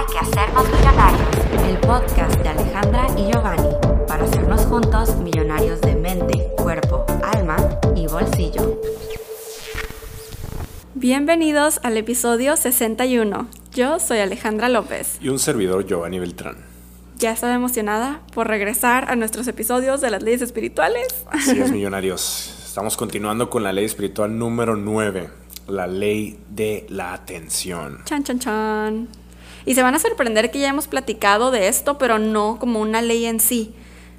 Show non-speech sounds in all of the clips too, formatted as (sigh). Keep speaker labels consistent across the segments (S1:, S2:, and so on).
S1: Hay que hacernos millonarios, el podcast de Alejandra y Giovanni, para hacernos juntos millonarios de mente, cuerpo, alma y bolsillo.
S2: Bienvenidos al episodio 61. Yo soy Alejandra López.
S3: Y un servidor Giovanni Beltrán.
S2: Ya estaba emocionada por regresar a nuestros episodios de las leyes espirituales.
S3: Así es, (laughs) millonarios. Estamos continuando con la ley espiritual número 9, la ley de la atención.
S2: Chan, chan, chan. Y se van a sorprender que ya hemos platicado de esto, pero no como una ley en sí.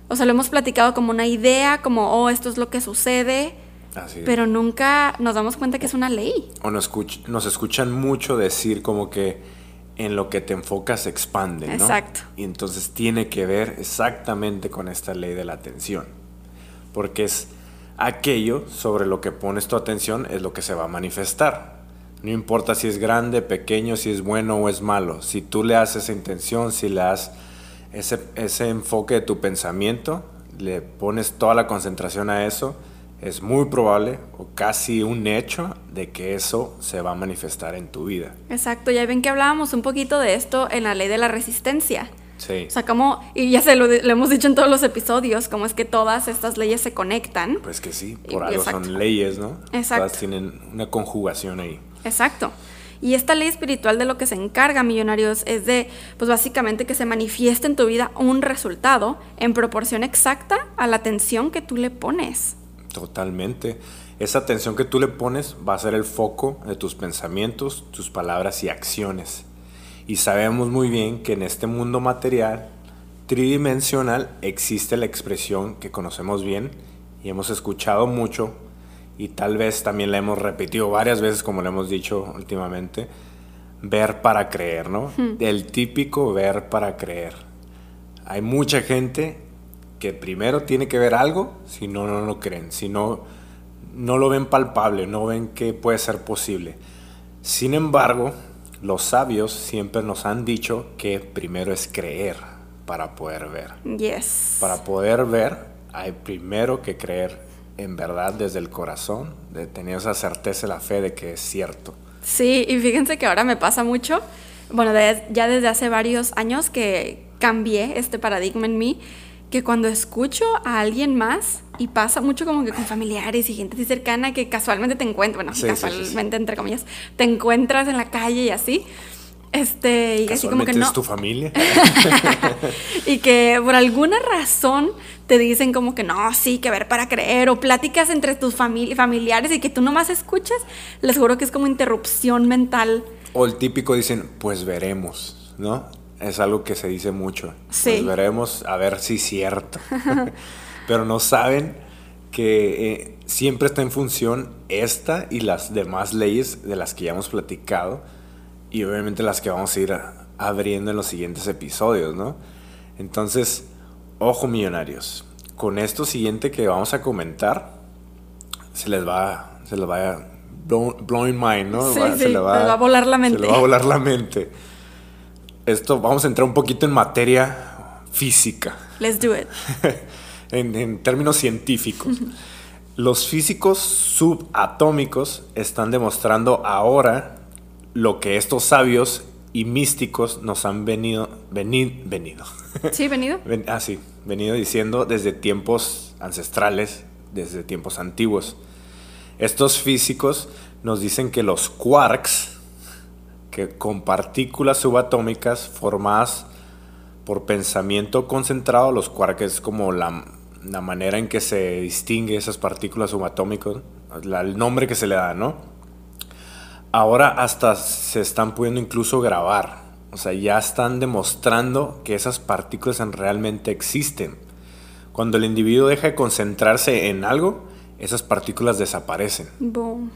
S2: O sea, lo hemos platicado como una idea, como, oh, esto es lo que sucede,
S3: Así
S2: pero nunca nos damos cuenta que es una ley.
S3: O nos, escuch- nos escuchan mucho decir como que en lo que te enfocas se expande, ¿no?
S2: Exacto.
S3: Y entonces tiene que ver exactamente con esta ley de la atención. Porque es aquello sobre lo que pones tu atención es lo que se va a manifestar. No importa si es grande, pequeño, si es bueno o es malo. Si tú le das esa intención, si le das ese, ese enfoque de tu pensamiento, le pones toda la concentración a eso, es muy probable o casi un hecho de que eso se va a manifestar en tu vida.
S2: Exacto, ya ven que hablábamos un poquito de esto en la ley de la resistencia.
S3: Sí.
S2: O sea, como, y ya se lo, lo hemos dicho en todos los episodios, como es que todas estas leyes se conectan.
S3: Pues que sí,
S2: Y-
S3: por algo
S2: exacto.
S3: son leyes, ¿no?
S2: Exacto.
S3: Todas tienen una conjugación ahí.
S2: Exacto. Y esta ley espiritual de lo que se encarga, millonarios, es de, pues básicamente que se manifieste en tu vida un resultado en proporción exacta a la atención que tú le pones.
S3: Totalmente. Esa atención que tú le pones va a ser el foco de tus pensamientos, tus palabras y acciones. Y sabemos muy bien que en este mundo material, tridimensional, existe la expresión que conocemos bien y hemos escuchado mucho y tal vez también la hemos repetido varias veces como lo hemos dicho últimamente, ver para creer, ¿no? El típico ver para creer. Hay mucha gente que primero tiene que ver algo, si no, no lo creen, si no, no lo ven palpable, no ven que puede ser posible. Sin embargo, los sabios siempre nos han dicho que primero es creer para poder ver.
S2: Yes.
S3: Para poder ver, hay primero que creer en verdad desde el corazón, de tener esa certeza la fe de que es cierto.
S2: Sí, y fíjense que ahora me pasa mucho, bueno, de- ya desde hace varios años que cambié este paradigma en mí, que cuando escucho a alguien más, y pasa mucho como que con familiares y gente así cercana que casualmente te encuentras, bueno,
S3: Sí, sí, sí, sí.
S2: casualmente entre comillas, te encuentras en la calle y así, este, y así como que no,
S3: es tu familia. (laughs)
S2: y que por alguna razón te dicen como que no, sí, que ver para creer, o pláticas entre tus famili- familiares y que tú nomás escuchas, les juro que es como interrupción mental.
S3: O el típico dicen, pues veremos, ¿no? Es algo que se dice mucho.
S2: Sí.
S3: Pues veremos a ver si es cierto. (laughs) Pero no saben que eh, siempre está en función esta y las demás leyes de las que ya hemos platicado y obviamente las que vamos a ir abriendo en los siguientes episodios, ¿no? Entonces, ojo millonarios, con esto siguiente que vamos a comentar, se les va, se les va a blow- blowing mind, ¿no?
S2: Sí,
S3: Va-
S2: sí, les va a volar la mente.
S3: Se les va a volar la mente. Esto, vamos a entrar un poquito en materia física,
S2: Let's do it. (laughs)
S3: en, en términos científicos. (laughs) Los físicos subatómicos están demostrando ahora lo que estos sabios y místicos nos han venido, veni- venido,
S2: Sí, venido. (laughs)
S3: Ven- ah, sí, venido diciendo desde tiempos ancestrales, desde tiempos antiguos. Estos físicos nos dicen que los quarks, que con partículas subatómicas formadas por pensamiento concentrado, los quarks es como la, la manera en que se distingue esas partículas subatómicas, la- el nombre que se le da, ¿no? Ahora hasta se están pudiendo incluso grabar. O sea, ya están demostrando que esas partículas en- realmente existen. Cuando el individuo deja de concentrarse en algo, esas partículas desaparecen.
S2: Boom.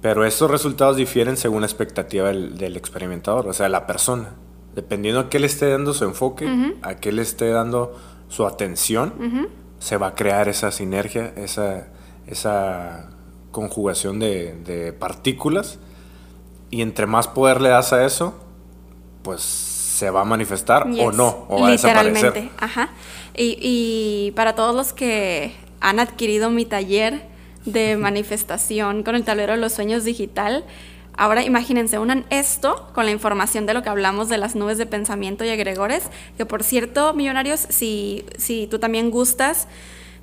S3: Pero estos resultados difieren según la expectativa del, del experimentador, o sea, la persona. Dependiendo a qué le esté dando su enfoque, a qué le esté dando su atención, se va a crear esa sinergia, esa, esa conjugación de, de partículas. Y entre más poder le das a eso, pues se va a manifestar o no, o va a
S2: Literalmente,
S3: desaparecer.
S2: ajá. Y, y para todos los que han adquirido mi taller de manifestación con el tablero de los sueños digital, Ahora imagínense, unan esto con la información de lo que hablamos de las nubes de pensamiento y agregores, que por cierto, millonarios, si, si tú también gustas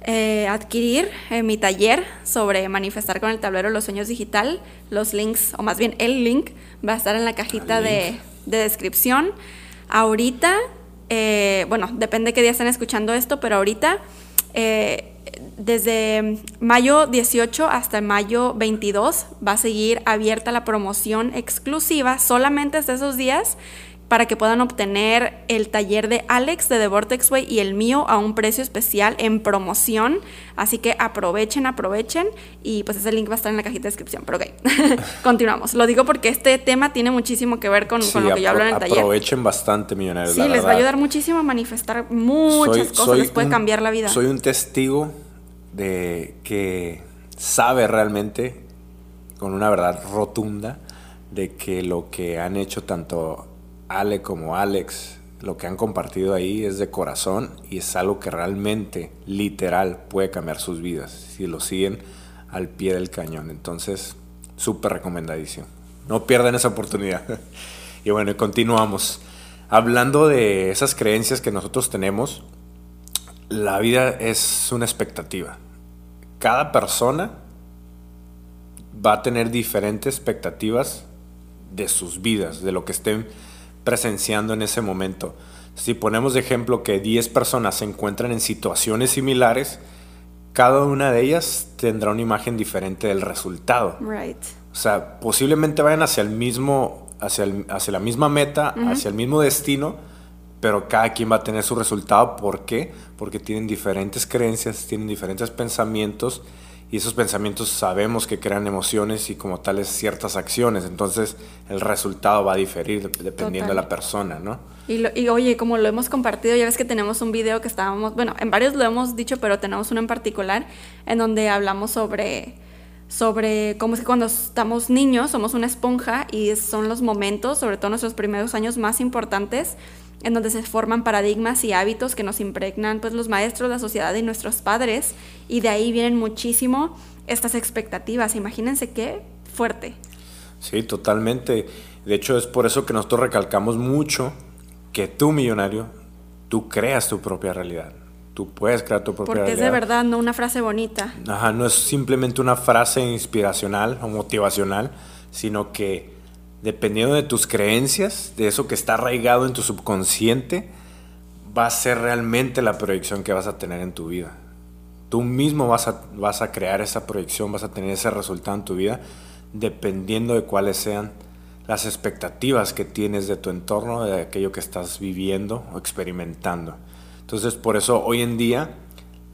S2: eh, adquirir eh, mi taller sobre manifestar con el tablero los sueños digital, los links, o más bien el link, va a estar en la cajita de, de, descripción. Ahorita, eh, bueno, depende qué día estén escuchando esto, pero ahorita desde mayo 18 hasta mayo 22 va a seguir abierta la promoción exclusiva solamente hasta esos días para que puedan obtener el taller de Alex de The Vortex Way y el mío a un precio especial en promoción. Así que aprovechen, aprovechen y pues ese link va a estar en la cajita de descripción. Pero ok, (laughs) continuamos. Lo digo porque este tema tiene muchísimo que ver con, lo que yo hablo en el taller.
S3: Aprovechen bastante, millonarios.
S2: Sí, les va a ayudar muchísimo a manifestar muchas cosas, les puede cambiar la vida.
S3: Soy un testigo de que sabe realmente, con una verdad rotunda, de que lo que han hecho tanto Ale como Alex, lo que han compartido ahí es de corazón y es algo que realmente, literal, puede cambiar sus vidas si lo siguen al pie del cañón. Entonces, súper recomendadísimo. No pierdan esa oportunidad. (laughs) y bueno, continuamos. Hablando de esas creencias que nosotros tenemos, la vida es una expectativa. Cada persona va a tener diferentes expectativas de sus vidas, de lo que estén presenciando en ese momento. Si ponemos de ejemplo que 10 personas se encuentran en situaciones similares, cada una de ellas tendrá una imagen diferente del resultado.
S2: Right.
S3: O sea, posiblemente vayan hacia el mismo, hacia, hacia la misma meta, hacia el mismo destino, pero cada quien va a tener su resultado. ¿Por qué? Porque tienen diferentes creencias, tienen diferentes pensamientos y esos pensamientos sabemos que crean emociones y como tales ciertas acciones. Entonces el resultado va a diferir dependiendo de la persona, ¿no?
S2: Y, y, oye, como lo hemos compartido, ya ves que tenemos un video que estábamos, bueno, en varios lo hemos dicho, pero tenemos uno en particular en donde hablamos sobre sobre cómo es que cuando estamos niños somos una esponja y son los momentos, sobre todo nuestros primeros años más importantes, en donde se forman paradigmas y hábitos que nos impregnan pues los maestros, la sociedad y nuestros padres y de ahí vienen muchísimo estas expectativas. Imagínense qué fuerte.
S3: Sí, totalmente. De hecho es por eso que nosotros recalcamos mucho que tú millonario, tú creas tu propia realidad. Tú puedes crear tu propia realidad.
S2: Porque es de verdad, no una frase bonita.
S3: Ajá, no es simplemente una frase inspiracional o motivacional, sino que dependiendo de tus creencias, de eso que está arraigado en tu subconsciente, va a ser realmente la proyección que vas a tener en tu vida. Tú mismo vas a, crear esa proyección, vas a tener ese resultado en tu vida, dependiendo de cuáles sean las expectativas que tienes de tu entorno, de aquello que estás viviendo o experimentando. Entonces, por eso hoy en día,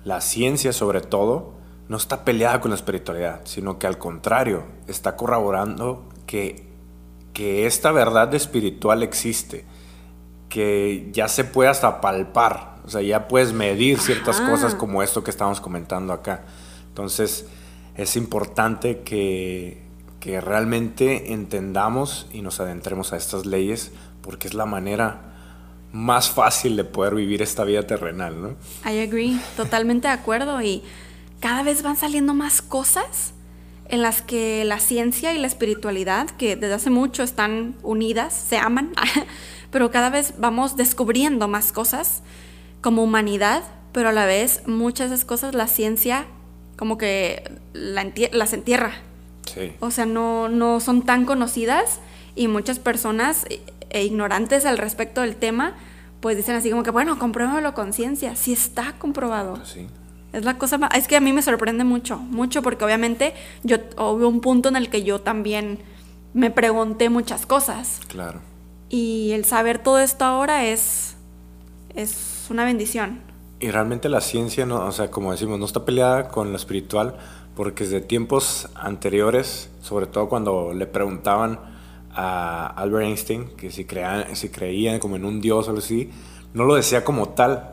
S3: la ciencia sobre todo, no está peleada con la espiritualidad, sino que al contrario, está corroborando que esta verdad espiritual existe, que ya se puede hasta palpar, o sea, ya puedes medir ciertas cosas como esto que estamos comentando acá. Entonces, es importante que, que realmente entendamos y nos adentremos a estas leyes, porque es la manera más fácil de poder vivir esta vida terrenal, ¿no?
S2: I agree, totalmente de acuerdo y cada vez van saliendo más cosas en las que la ciencia y la espiritualidad, que desde hace mucho están unidas, se aman, (laughs) pero cada vez vamos descubriendo más cosas como humanidad, pero a la vez muchas de esas cosas la ciencia como que las entierra. O sea, no, no son tan conocidas y muchas personas e ignorantes al respecto del tema, pues dicen así como que, bueno, compruébalo con ciencia, si está comprobado.
S3: Sí.
S2: Es la cosa más, es que a mí me sorprende mucho, mucho porque obviamente yo hubo un punto en el que yo también me pregunté muchas cosas.
S3: Claro.
S2: Y el saber todo esto ahora es es una bendición.
S3: Y realmente la ciencia no, o sea, como decimos, no está peleada con lo espiritual porque desde tiempos anteriores, sobre todo cuando le preguntaban a Albert Einstein que si creían, si creían como en un dios o algo así, no lo decía como tal,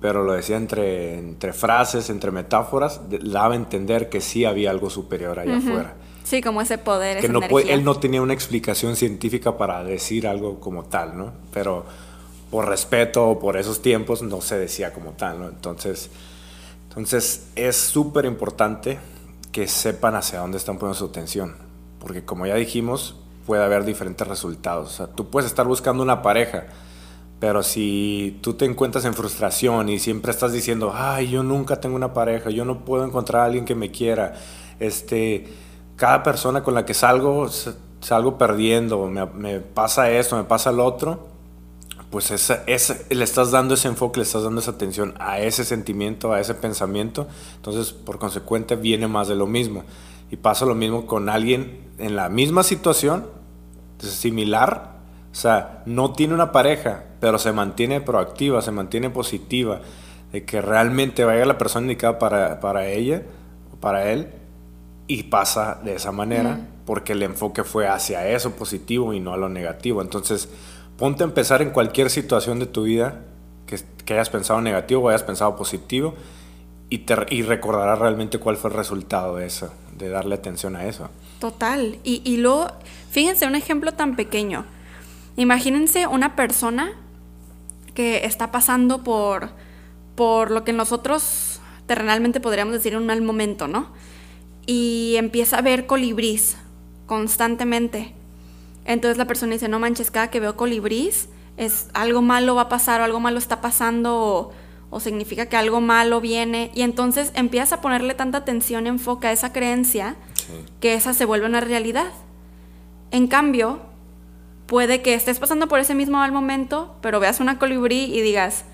S3: pero lo decía entre, entre frases, entre metáforas, daba a entender que sí había algo superior allá afuera.
S2: Sí, como ese poder.
S3: Que no él no tenía una explicación científica para decir algo como tal, ¿no? Pero por respeto o por esos tiempos no se decía como tal. Entonces, entonces es súper importante que sepan hacia dónde están poniendo su atención. porque como ya dijimos, puede haber diferentes resultados. Tú puedes estar buscando una pareja, pero si tú te encuentras en frustración y siempre estás diciendo, ay, yo nunca tengo una pareja, yo no puedo encontrar a alguien que me quiera, este, cada persona con la que salgo, salgo perdiendo, me, me pasa esto, me pasa lo otro, pues esa, le estás dando ese enfoque, le estás dando esa atención a ese sentimiento, a ese pensamiento, entonces por consecuente viene más de lo mismo. Y pasa lo mismo con alguien en la misma situación, similar, o sea, no tiene una pareja, pero se mantiene proactiva, se mantiene positiva, de que realmente vaya la persona indicada para, para ella o para él, y pasa de esa manera, porque el enfoque fue hacia eso positivo y no a lo negativo. Entonces, ponte a empezar en cualquier situación de tu vida que, hayas pensado negativo o hayas pensado positivo y, te, y recordarás realmente cuál fue el resultado de eso, de darle atención a eso.
S2: Total. Y, y luego, fíjense, un ejemplo tan pequeño. Imagínense una persona que está pasando por, por lo que nosotros terrenalmente podríamos decir un mal momento, ¿no? Y empieza a ver colibrís constantemente. Entonces la persona dice, no manches, cada que veo colibrís, es algo malo va a pasar o algo malo está pasando o, significa que algo malo viene. Y entonces empiezas a ponerle tanta atención, enfoca a esa creencia que esa se vuelve una realidad. En cambio, puede que estés pasando por ese mismo mal momento, pero veas una colibrí y digas,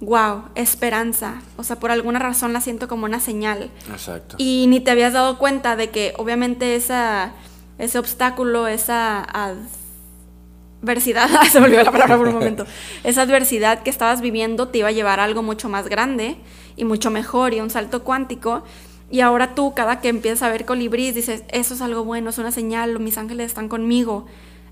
S2: wow, esperanza. O sea, por alguna razón la siento como una señal.
S3: Exacto.
S2: Y ni te habías dado cuenta de que obviamente esa ese obstáculo, esa adversidad, (laughs) se me olvidó la palabra por un momento, (laughs) esa adversidad que estabas viviendo te iba a llevar a algo mucho más grande y mucho mejor y un salto cuántico. Y ahora tú, cada que empiezas a ver colibríes, dices, eso es algo bueno, es una señal, mis ángeles están conmigo.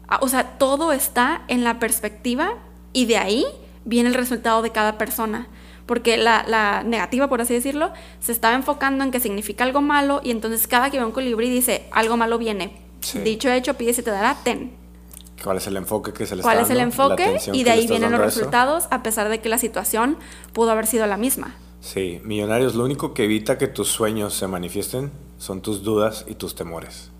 S2: Ah, o sea, todo está en la perspectiva y de ahí viene el resultado de cada persona. Porque la, la, negativa, por así decirlo, se estaba enfocando en que significa algo malo y entonces cada que ve un colibrí dice, algo malo viene. Dicho hecho, pide y te dará, ten.
S3: ¿Cuál es el enfoque que se le
S2: ¿Cuál es el enfoque? Y de ahí vienen los resultados, a pesar de que la situación pudo haber sido la misma.
S3: Sí, millonarios, lo único que evita que tus sueños se manifiesten son tus dudas y tus temores.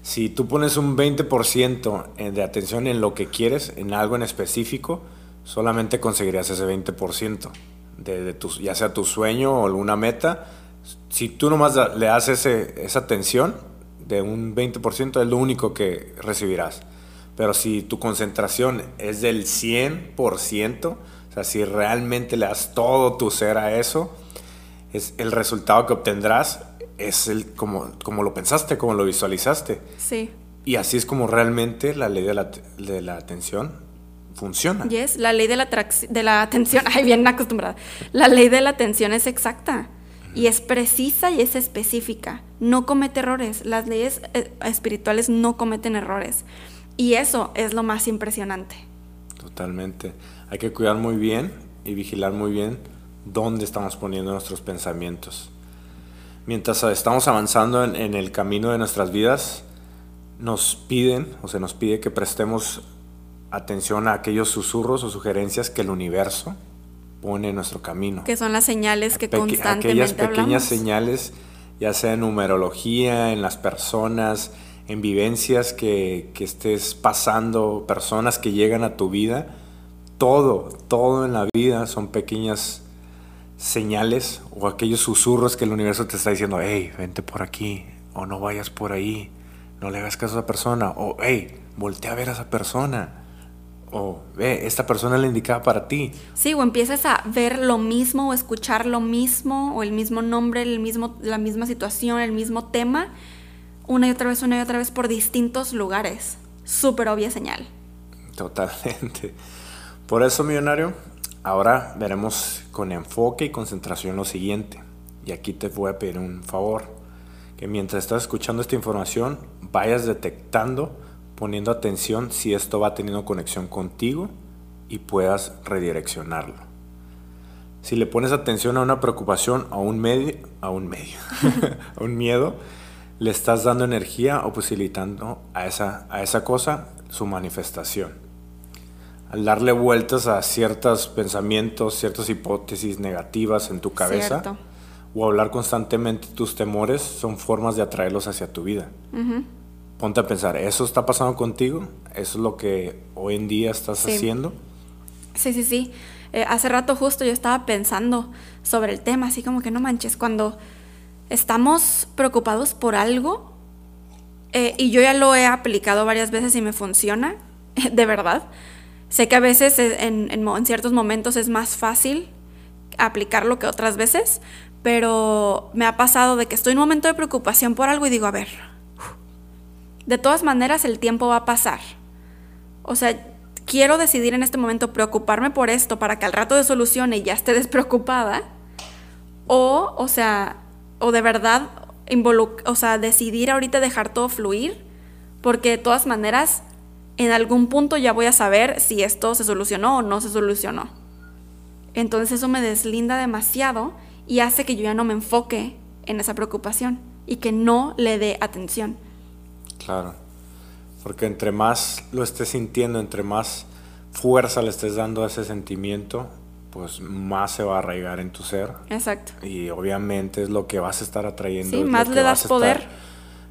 S3: Si tú pones un 20% de atención en lo que quieres, en algo en específico, solamente conseguirías ese 20% de, de tu, ya sea tu sueño o alguna meta. Si tú nomás le das ese, esa atención, de un 20% es lo único que recibirás. Pero si tu concentración es del 100%, o sea, si realmente le das todo tu ser a eso, es el resultado que obtendrás es el como, como lo pensaste, como lo visualizaste.
S2: Sí.
S3: Y así es como realmente la ley de la, de la atención funciona.
S2: Yes, la ley de la, de la atención, (laughs) ay, bien acostumbrada. La ley de la atención es exacta y es precisa y es específica. No comete errores. Las leyes eh, espirituales no cometen errores. Y eso es lo más impresionante.
S3: Totalmente. Hay que cuidar muy bien y vigilar muy bien dónde estamos poniendo nuestros pensamientos. Mientras estamos avanzando en, en el camino de nuestras vidas, nos piden, o se nos pide que prestemos atención a aquellos susurros o sugerencias que el universo pone en nuestro camino.
S2: Que son las señales que constantemente
S3: Aquellas pequeñas señales, ya sea en numerología, en las personas, en vivencias que, que estés pasando, personas que llegan a tu vida, todo, todo en la vida son pequeñas señales o aquellos susurros que el universo te está diciendo, hey, vente por aquí, o no vayas por ahí, no le hagas caso a esa persona, o hey, voltea a ver a esa persona o ve, esta persona le indicaba para ti.
S2: Sí, o empiezas a ver lo mismo o escuchar lo mismo o el mismo nombre, el mismo, la misma situación, el mismo tema, una y otra vez, una y otra vez por distintos lugares. Súper obvia señal.
S3: Totalmente. Por eso, millonario, ahora veremos con enfoque y concentración lo siguiente. Y aquí te voy a pedir un favor, que mientras estás escuchando esta información, vayas detectando poniendo atención si esto va teniendo conexión contigo y puedas redireccionarlo. Si le pones atención a una preocupación, a un medio, a un medio, (laughs) a un miedo, le estás dando energía o posibilitando a esa, a esa cosa su manifestación. Al darle vueltas a ciertos pensamientos, ciertas hipótesis negativas en tu cabeza, o hablar constantemente tus temores, son formas de atraerlos hacia tu vida. Ponte a pensar, ¿eso está pasando contigo? ¿Eso es lo que hoy en día estás
S2: Sí.
S3: haciendo?
S2: Sí, sí, sí. Eh, hace rato justo yo estaba pensando sobre el tema, así como que no manches, cuando estamos preocupados por algo, eh, y yo ya lo he aplicado varias veces y me funciona, (laughs) de verdad. Sé que a veces en, en ciertos momentos es más fácil aplicarlo que otras veces, pero me ha pasado de que estoy en un momento de preocupación por algo y digo, a ver, de todas maneras el tiempo va a pasar. O sea, quiero decidir en este momento preocuparme por esto para que al rato de solucione y ya esté (laughs) despreocupada. O, o sea, o de verdad, o sea, decidir ahorita dejar todo fluir, porque de todas maneras, en algún punto ya voy a saber si esto se solucionó o no se solucionó. Entonces eso me deslinda demasiado y hace que yo ya no me enfoque en esa preocupación y que no le dé atención.
S3: Claro. Porque entre más lo estés sintiendo, entre más fuerza le estés dando a ese sentimiento, pues más se va a arraigar en tu ser.
S2: Exacto.
S3: Y obviamente es lo que vas a estar atrayendo.
S2: Sí,
S3: es
S2: más le das poder.
S3: estar-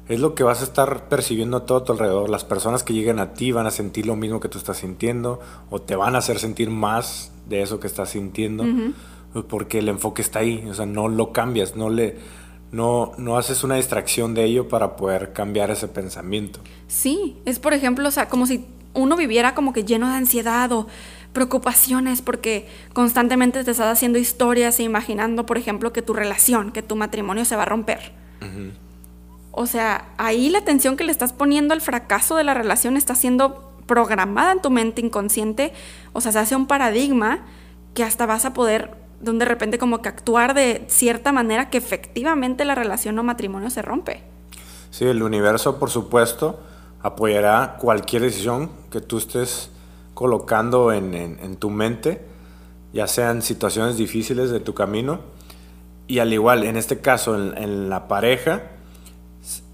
S3: es lo que vas a estar percibiendo a todo tu alrededor. Las personas que lleguen a ti van a sentir lo mismo que tú estás sintiendo o te van a hacer sentir más de eso que estás sintiendo porque el enfoque está ahí. O sea, no lo cambias, no le... No, no haces una distracción de ello para poder cambiar ese pensamiento.
S2: Sí, es por ejemplo, o sea, como si uno viviera como que lleno de ansiedad o preocupaciones porque constantemente te estás haciendo historias e imaginando, por ejemplo, que tu relación, que tu matrimonio se va a romper. O sea, ahí la atención que le estás poniendo al fracaso de la relación está siendo programada en tu mente inconsciente, o sea, se hace un paradigma que hasta vas a poder de repente como que actuar de cierta manera que efectivamente la relación o matrimonio se rompe.
S3: Sí, el universo, por supuesto, apoyará cualquier decisión que tú estés colocando en, en- en tu mente, ya sean situaciones difíciles de tu camino. Y al igual, en este caso, en, en la pareja,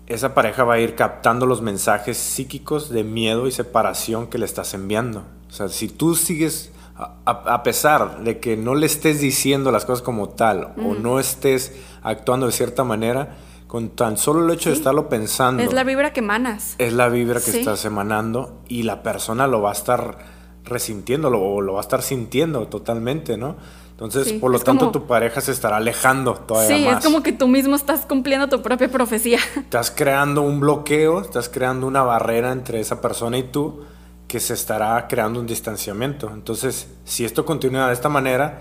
S3: esa pareja va a ir captando los mensajes psíquicos de miedo y separación que le estás enviando. O sea, si tú sigues, a, a- pesar de que no le estés diciendo las cosas como tal o no estés actuando de cierta manera, con tan solo el hecho de
S2: Sí.
S3: estarlo pensando,
S2: Es la vibra que emanas.
S3: es la vibra que
S2: Sí.
S3: estás emanando y la persona lo va a estar resintiéndolo o lo va a estar sintiendo totalmente, ¿no? Entonces,
S2: Sí,
S3: por lo tanto,
S2: como-
S3: tu pareja se estará alejando todavía
S2: Sí,
S3: más.
S2: es como que tú mismo estás cumpliendo tu propia profecía.
S3: Estás creando un bloqueo, estás creando una barrera entre esa persona y tú que se estará creando un distanciamiento. Entonces, si esto continúa de esta manera,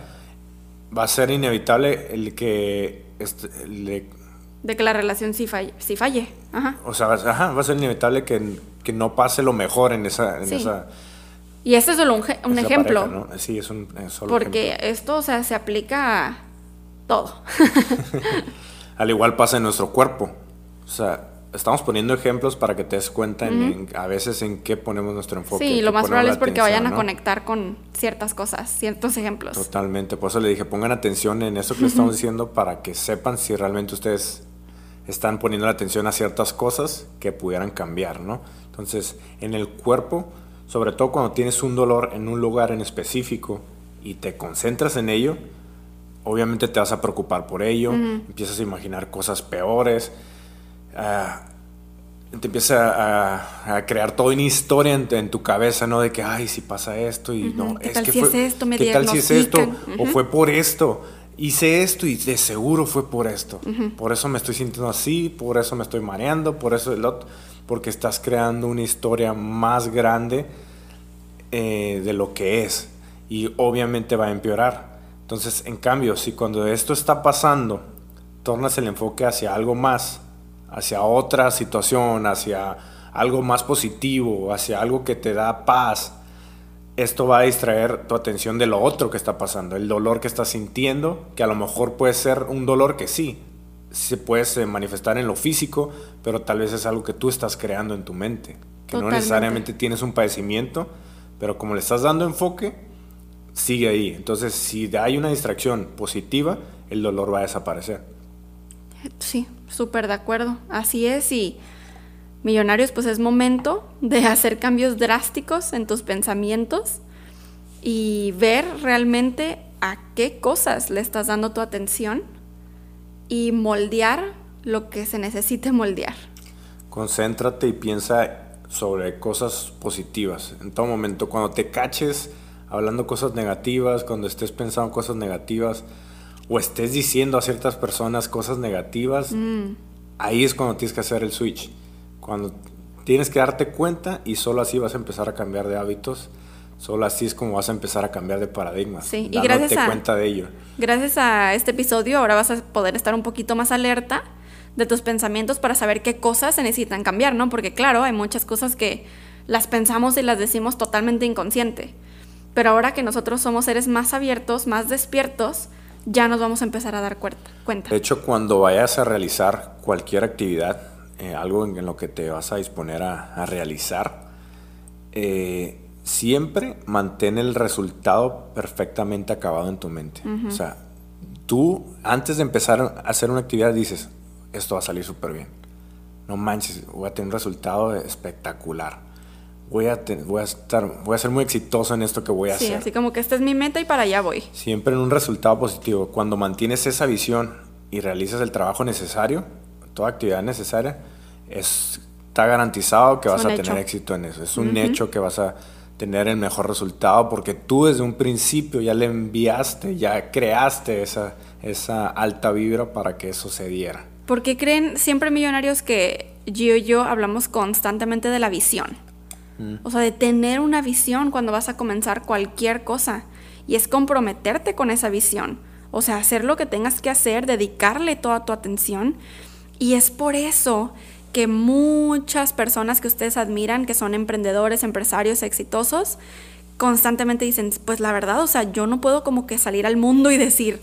S3: va a ser inevitable el que... este-
S2: De que la relación sí falle. Sí falle. Ajá.
S3: o sea, va, ajá, va a ser inevitable que, que no pase lo mejor en esa... En
S2: Sí.
S3: esa
S2: Y este es solo un, ejemplo.
S3: pareja, ¿no? Sí, es un es solo
S2: porque
S3: ejemplo.
S2: esto, o sea, se aplica a todo. (laughs)
S3: Al igual pasa en nuestro cuerpo. O sea, estamos poniendo ejemplos para que te des cuenta en- en- a veces en qué ponemos nuestro enfoque.
S2: sí, lo más probable es porque
S3: atención,
S2: vayan a
S3: ¿no?
S2: conectar con ciertas cosas, ciertos ejemplos.
S3: Totalmente. Por eso le dije, pongan atención en eso que les estamos (laughs) diciendo para que sepan si realmente ustedes están poniendo la atención a ciertas cosas que pudieran cambiar, ¿no? Entonces, en el cuerpo, sobre todo cuando tienes un dolor en un lugar en específico y te concentras en ello, obviamente te vas a preocupar por ello, empiezas a imaginar cosas peores, ah, te empieza a, a crear toda una historia en, en tu cabeza, ¿no? De que, ay, si pasa esto y no,
S2: ¿Qué
S3: es
S2: tal
S3: que
S2: si es
S3: fue-
S2: esto? Me
S3: ¿Qué tal si es esto?
S2: diagnostican.
S3: O
S2: Ujú.
S3: fue por esto. Hice esto y de seguro fue por esto. Por eso me estoy sintiendo así, por eso me estoy mareando, por eso el otro. Porque estás creando una historia más grande eh, de lo que es. Y obviamente va a empeorar. Entonces, en cambio, si cuando esto está pasando, tornas el enfoque hacia algo más, hacia otra situación, hacia algo más positivo, hacia algo que te da paz, esto va a distraer tu atención de lo otro que está pasando, el dolor que estás sintiendo, que a lo mejor puede ser un dolor que sí, se puede manifestar en lo físico, pero tal vez es algo que tú estás creando en tu mente, que no necesariamente tienes un padecimiento, pero como le estás dando enfoque, sigue ahí. Entonces, si hay una distracción positiva, el dolor va a desaparecer.
S2: Sí, súper de acuerdo. Así es y millonarios, pues es momento de hacer cambios drásticos en tus pensamientos y ver realmente a qué cosas le estás dando tu atención y moldear lo que se necesite moldear.
S3: concéntrate y piensa sobre cosas positivas. En todo momento, cuando te caches hablando cosas negativas, cuando estés pensando cosas negativas, o estés diciendo a ciertas personas cosas negativas,
S2: Mm.
S3: ahí es cuando tienes que hacer el switch. Cuando tienes que darte cuenta y solo así vas a empezar a cambiar de hábitos. Solo así es como vas a empezar a cambiar de paradigmas.
S2: Sí, y gracias a-
S3: cuenta de ello.
S2: Gracias a este episodio ahora vas a poder estar un poquito más alerta de tus pensamientos para saber qué cosas se necesitan cambiar, ¿no? Porque claro, hay muchas cosas que las pensamos y las decimos totalmente inconsciente. Pero ahora que nosotros somos seres más abiertos, más despiertos, ya nos vamos a empezar a dar cuenta.
S3: De hecho, cuando vayas a realizar cualquier actividad, eh, algo en lo que te vas a disponer a, a realizar, eh, siempre mantén el resultado perfectamente acabado en tu mente. O sea, tú antes de empezar a hacer una actividad dices, esto va a salir súper bien. No manches, voy a tener un resultado espectacular. Voy a, te- voy a estar, voy a ser muy exitoso en esto que voy a
S2: Sí,
S3: hacer
S2: así como que esta es mi meta y para allá voy.
S3: siempre en un resultado positivo. Cuando mantienes esa visión y realizas el trabajo necesario, toda actividad necesaria, es- está garantizado que
S2: Es
S3: vas a
S2: hecho.
S3: tener éxito en eso. Es un hecho que vas a tener el mejor resultado porque tú desde un principio ya le enviaste, ya creaste esa, esa alta vibra para que eso se diera.
S2: ¿Por qué creen siempre millonarios que Gio y yo hablamos constantemente de la visión? O sea, de tener una visión cuando vas a comenzar cualquier cosa. Y es comprometerte con esa visión. O sea, hacer lo que tengas que hacer, dedicarle toda tu atención. Y es por eso que muchas personas que ustedes admiran, que son emprendedores, empresarios exitosos, constantemente dicen, pues la verdad, o sea, yo no puedo como que salir al mundo y decir,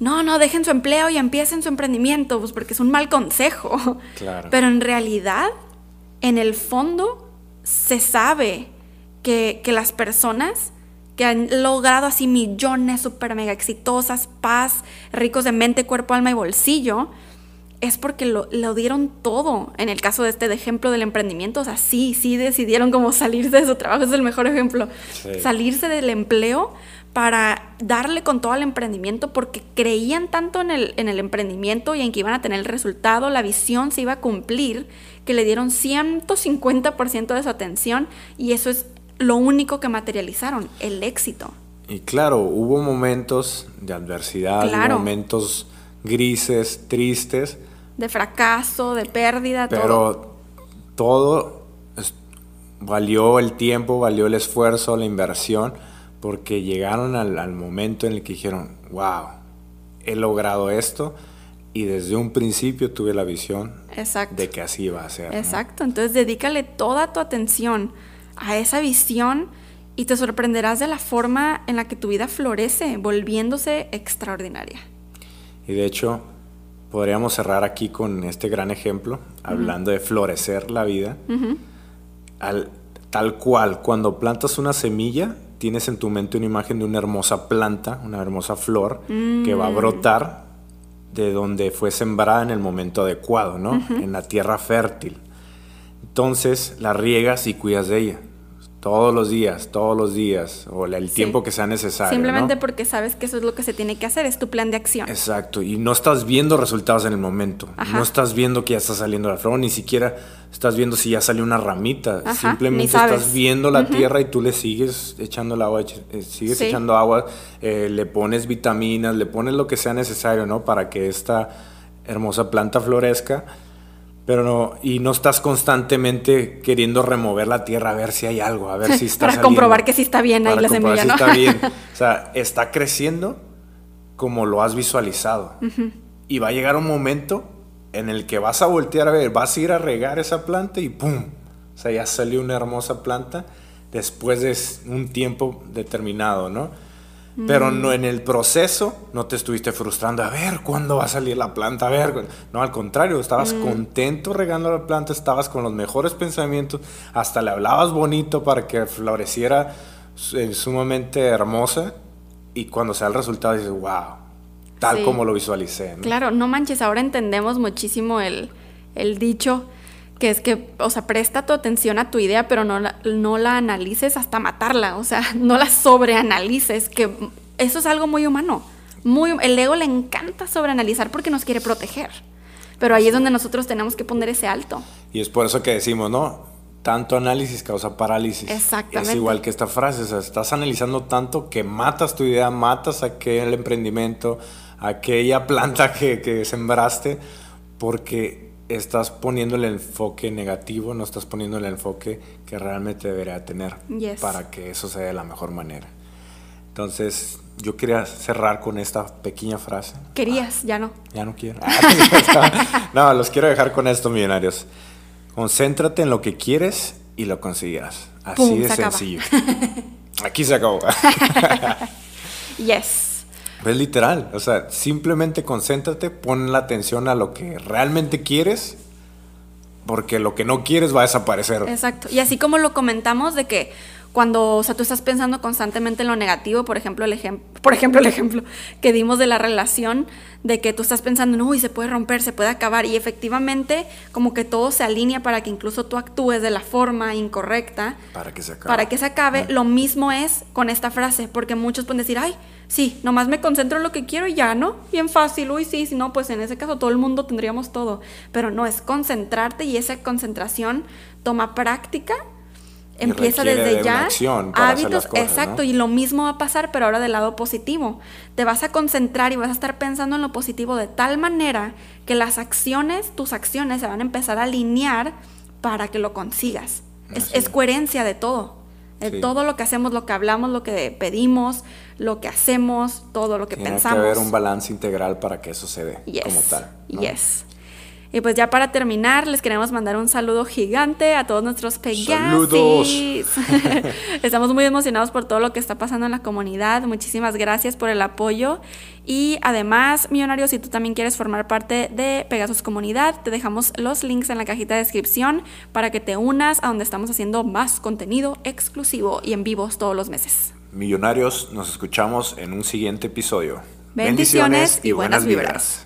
S2: no, no, dejen su empleo y empiecen su emprendimiento, pues porque es un mal consejo.
S3: Claro.
S2: Pero en realidad, en el fondo, se sabe que, que las personas que han logrado así millones super mega exitosas, paz, ricos de mente, cuerpo, alma y bolsillo, es porque lo, lo dieron todo. En el caso de este de ejemplo del emprendimiento, o sea, sí, sí decidieron como salirse de su trabajo, es el mejor ejemplo.
S3: Sí.
S2: Salirse del empleo para darle con todo al emprendimiento porque creían tanto en el, en el emprendimiento y en que iban a tener el resultado, la visión se iba a cumplir, que le dieron 150% de su atención y eso es lo único que materializaron, el éxito.
S3: Y claro, hubo momentos de adversidad,
S2: Claro.
S3: hubo momentos grises, tristes,
S2: De fracaso, de pérdida.
S3: Pero todo es- valió el tiempo, valió el esfuerzo, la inversión, porque llegaron al, al momento en el que dijeron, wow, he logrado esto y desde un principio tuve la visión
S2: Exacto.
S3: de que así iba a ser. ¿no?
S2: Exacto, entonces dedícale toda tu atención a esa visión y te sorprenderás de la forma en la que tu vida florece, volviéndose extraordinaria.
S3: Y de hecho, podríamos cerrar aquí con este gran ejemplo, hablando de florecer la vida. Al- tal cual, cuando plantas una semilla, tienes en tu mente una imagen de una hermosa planta, una hermosa flor, que va a brotar de donde fue sembrada en el momento adecuado, ¿no? En la tierra fértil. Entonces la riegas y cuidas de ella. Todos los días, todos los días, o el
S2: Sí.
S3: tiempo que sea necesario.
S2: Simplemente
S3: ¿no?
S2: porque sabes que eso es lo que se tiene que hacer, es tu plan de acción.
S3: Exacto, y no estás viendo resultados en el momento.
S2: Ajá.
S3: No estás viendo que ya está saliendo la flor, ni siquiera estás viendo si ya salió una ramita.
S2: Ajá,
S3: Simplemente estás viendo la tierra y tú le sigues echando el agua, eh, sigues
S2: Sí.
S3: echando agua, eh, le pones vitaminas, le pones lo que sea necesario, ¿no? Para que esta hermosa planta florezca. Pero no, y no estás constantemente queriendo remover la tierra a ver si hay algo, a ver si (laughs) está
S2: Para
S3: saliendo.
S2: comprobar que sí está bien ahí la semilla,
S3: si
S2: ¿no?
S3: está bien. (laughs) O sea, está creciendo como lo has visualizado. Y va a llegar un momento en el que vas a voltear a ver, vas a ir a regar esa planta y ¡pum! O sea, ya salió una hermosa planta después de un tiempo determinado, ¿no? Pero no en el proceso no te estuviste frustrando, a ver cuándo va a salir la planta, a ver. cu-". No, al contrario, estabas contento regando la planta, estabas con los mejores pensamientos, hasta le hablabas bonito para que floreciera eh, sumamente hermosa y cuando sea el resultado dices, wow, tal
S2: Sí.
S3: como lo visualicé. ¿no?
S2: Claro, no manches, ahora entendemos muchísimo el, el dicho que es que, o sea, presta tu atención a tu idea, pero no la, no la analices hasta matarla, o sea, (laughs) no la sobreanalices, que eso es algo muy humano. Muy, el ego le encanta sobreanalizar porque nos quiere proteger. Pero ahí es donde nosotros tenemos que poner ese alto.
S3: Y es por eso que decimos, ¿no? Tanto análisis causa parálisis.
S2: Exactamente.
S3: Es igual que esta frase, o sea, estás analizando tanto que matas tu idea, matas aquel emprendimiento, aquella (laughs) planta que, que sembraste, porque estás poniendo el enfoque negativo, no estás poniendo el enfoque que realmente debería tener
S2: Yes.
S3: para que eso sea de la mejor manera. Entonces, yo quería cerrar con esta pequeña frase.
S2: Querías, ya no.
S3: Ya no quiero. (laughs) no, los quiero dejar con esto, millonarios. Concéntrate en lo que quieres y lo conseguirás. Así
S2: Pum,
S3: de
S2: se acaba.
S3: sencillo. Aquí se acabó. (laughs) (laughs)
S2: Yes.
S3: Es literal. O sea, simplemente concéntrate, pon la atención a lo que realmente quieres, porque lo que no quieres va a desaparecer.
S2: Exacto. Y así como lo comentamos de que cuando, o sea, tú estás pensando constantemente en lo negativo, por ejemplo, el ejemplo, por ejemplo, el ejemplo que dimos de la relación, de que tú estás pensando, no, y se puede romper, se puede acabar, y efectivamente, como que todo se alinea para que incluso tú actúes de la forma incorrecta
S3: Para que se acabe.
S2: para que se acabe.
S3: Ah.
S2: Lo mismo es con esta frase, porque muchos pueden decir, ay, sí, nomás me concentro en lo que quiero y ya, ¿no? Bien fácil, uy, sí, si no, pues en ese caso todo el mundo tendríamos todo. Pero no, es concentrarte y esa concentración toma práctica. Empieza desde
S3: de
S2: ya
S3: una acción para hacer
S2: hábitos,
S3: las cosas,
S2: exacto,
S3: ¿no?
S2: y lo mismo va a pasar, pero ahora del lado positivo. Te vas a concentrar y vas a estar pensando en lo positivo de tal manera que las acciones, tus acciones se van a empezar a alinear para que lo consigas. Es, coherencia de todo. De
S3: Sí.
S2: todo lo que hacemos, lo que hablamos, lo que pedimos, lo que hacemos, todo lo que
S3: Tiene
S2: pensamos.
S3: que haber un balance integral para que eso se dé
S2: Yes.
S3: como tal. ¿no?
S2: Yes. Y pues ya para terminar, les queremos mandar un saludo gigante a todos nuestros
S3: Saludos.
S2: Pegasis. (laughs) Estamos muy emocionados por todo lo que está pasando en la comunidad. Muchísimas gracias por el apoyo. Y además, millonarios, si tú también quieres formar parte de Pegasus Comunidad, te dejamos los links en la cajita de descripción para que te unas a donde estamos haciendo más contenido exclusivo y en vivos todos los meses.
S3: Millonarios, nos escuchamos en un siguiente episodio.
S2: Bendiciones y buenas vibras.